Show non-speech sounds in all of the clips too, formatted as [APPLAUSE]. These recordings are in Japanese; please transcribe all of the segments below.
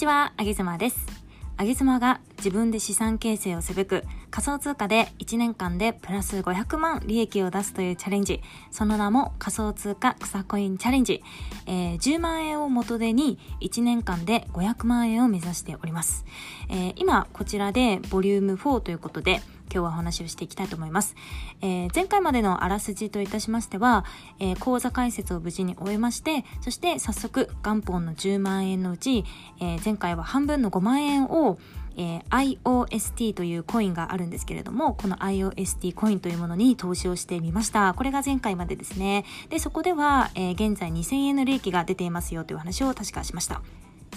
ちは、あげずまです。あげずまが自分で資産形成をすべく仮想通貨で1年間でプラス500万利益を出すというチャレンジ。その名も仮想通貨草コインチャレンジ。えー10万円を元手に1年間で500万円を目指しております。えー今こちらでボリューム4ということで今日はお話をしていきたいと思います。えー前回までのあらすじといたしましては、えー講座解説を無事に終えまして、そして早速元本の10万円のうち、えー前回は半分の5万円をえー IOST というコインがあるんですけれども、この IOST コインというものに投資をしてみました。これが前回までですね。で、そこでは、えー現在2000円の利益が出ていますよという話を確かしました。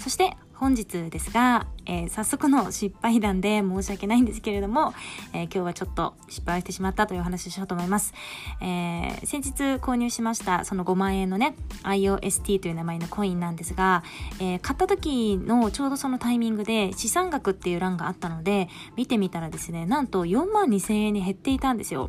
そして本日ですが、えー早速の失敗談で申し訳ないんですけれども、えー今日はちょっと失敗してしまったというお話をしようと思います。えー先日購入しましたその5万円のね IOST という名前のコインなんですが、え買った時のちょうどそのタイミングで資産額っていう欄があったので見てみたらですねなんと4万2000円に減っていたんですよ。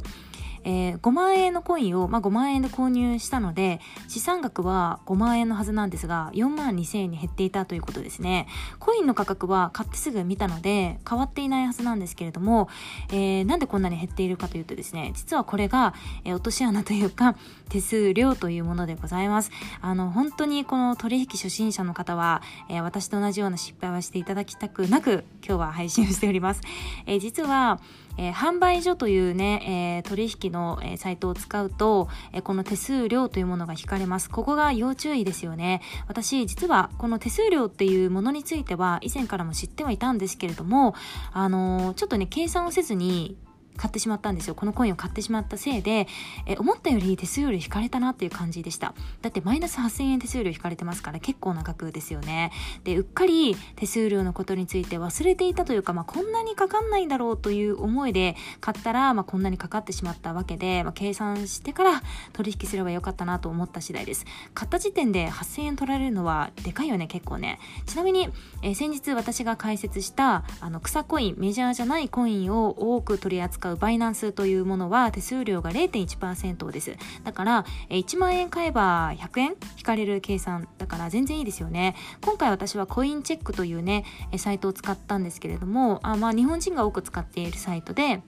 えー5万円のコインを、まあ、5万円で購入したので資産額は5万円のはずなんですが4万2000円に減っていたということですね。コインの価格は買ってすぐ見たので変わっていないはずなんですけれども、えーなんでこんなに減っているかというとですね実はこれが、えー落とし穴というか [LAUGHS] 手数料というものでございます。あの本当にこの取引初心者の方は、えー私と同じような失敗はしていただきたくなく今日は配信をしております、えー実はえー販売所というね、えー取引の、えーサイトを使うと、えこの手数料というものが引かれます。ここが要注意ですよね。私、実はこの手数料っていうものについては以前からも知ってはいたんですけれども、あのちょっとね、計算をせずに、買ってしまったんですよ。このコインを買ってしまったせいで、え思ったより手数料引かれたなっていう感じでした。だってマイナス8000円手数料引かれてますから結構な額ですよね。で、うっかり手数料のことについて忘れていたというか、まあ、こんなにかかんないんだろうという思いで買ったら、まあ、こんなにかかってしまったわけで、まあ、計算してから取引すればよかったなと思った次第です。買った時点で8000円取られるのはでかいよね、結構ね。ちなみに、え先日私が解説したあの草コイン、メジャーじゃないコインを多く取り扱うバイナンスというものは手数料が0.1%です。だから、1万円買えば100円引かれる計算だから全然いいですよね。今回私はコインチェックというね、サイトを使ったんですけれども、あまあ日本人が多く使っているサイトで、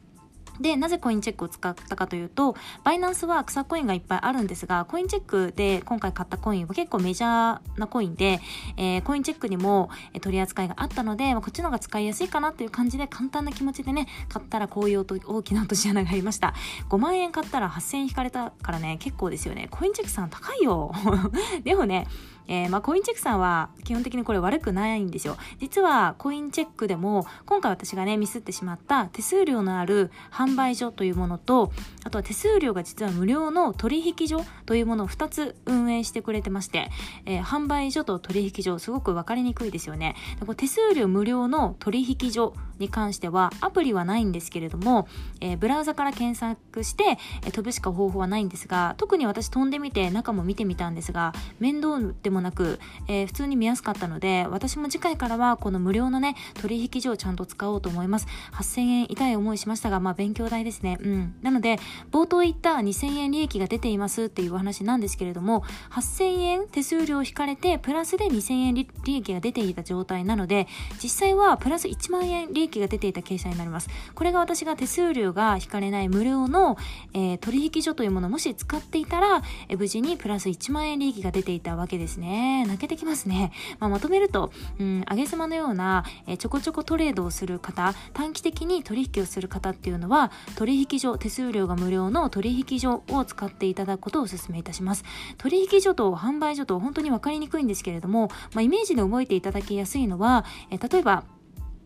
で、なぜコインチェックを使ったかというと、バイナンスは草コインがいっぱいあるんですが、コインチェックで今回買ったコインは結構メジャーなコインで、えーコインチェックにも取り扱いがあったので、まあこっちの方が使いやすいかなという感じで簡単な気持ちでね、買ったらこういう大きな落とし穴がありました。5万円買ったら8000円引かれたからね、結構ですよね。コインチェックさん高いよ。[LAUGHS] でもね、えーまあ、コインチェックさんは基本的にこれ悪くないんですよ。実はコインチェックでも今回私がねミスってしまった手数料のある販販売所というものとあとは手数料が実は無料の取引所というものを2つ運営してくれてまして、えー販売所と取引所すごく分かりにくいですよね。でこれ手数料無料の取引所に関してはアプリはないんですけれども、えーブラウザから検索して、えー飛ぶしか方法はないんですが特に私飛んでみて中も見てみたんですが面倒でもなく、えー普通に見やすかったので私も次回からはこの無料のね取引所をちゃんと使おうと思います8000円痛い思いしましたがまあ勉強代ですね。うん。なので冒頭言った2000円利益が出ていますっていうお話なんですけれども8000円手数料引かれてプラスで2000円利益が出ていた状態なので実際はプラス1万円利益が出ていた計算になります。これが私が手数料が引かれない無料の、えー取引所というものをもし使っていたら、えー無事にプラス1万円利益が出ていたわけですね。泣けてきますね、まあ、まとめると、うん、上げ妻のような、えーちょこちょこトレードをする方短期的に取引をする方っていうのは取引所手数料が無料の取引所を使っていただくことをお勧めいたします。取引所と販売所と本当に分かりにくいんですけれども、まあ、イメージで覚えていただきやすいのは、えー例えば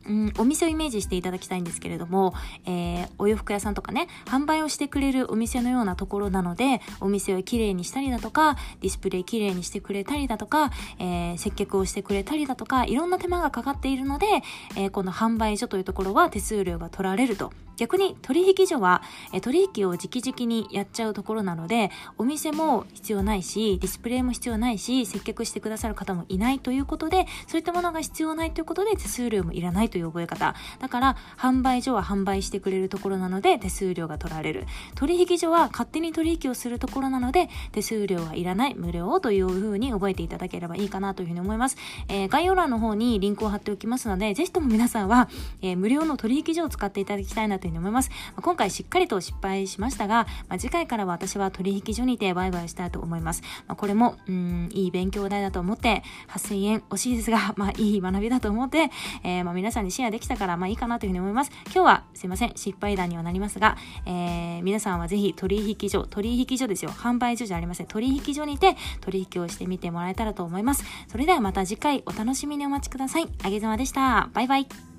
うん、お店をイメージしていただきたいんですけれども、えーお洋服屋さんとかね、販売をしてくれるお店のようなところなので、お店をきれいにしたりだとか、ディスプレイきれいにしてくれたりだとか、えー接客をしてくれたりだとか、いろんな手間がかかっているので、えーこの販売所というところは手数料が取られると。逆に取引所は、え取引を直々にやっちゃうところなので、お店も必要ないし、ディスプレイも必要ないし、接客してくださる方もいないということで、そういったものが必要ないということで手数料もいらないという覚え方。だから、販売所は販売してくれるところなので手数料が取られる。取引所は勝手に取引をするところなので手数料はいらない、無料という風に覚えていただければいいかなというふうに思います。えー、概要欄の方にリンクを貼っておきますので、ぜひとも皆さんは、えー、無料の取引所を使っていただきたいなというふうに思います。ま、今回しっかりと失敗しましたが、まあ、次回からは私は取引所にてバイバイしたいと思います。まあ、これも、うん、いい勉強代だと思って、8000円惜しいですが、まあ、いい学びだと思って、えー、まあ、皆さんにシェアできたから、まあ、いいかなというふうに思います。今日は、すいません、失敗談にはなりますが、えー、皆さんはぜひ取引所、取引所ですよ。販売所じゃありません。取引所にて取引をしてみてもらえたらと思います。それではまた次回お楽しみにお待ちください。あげざまでした。バイバイ。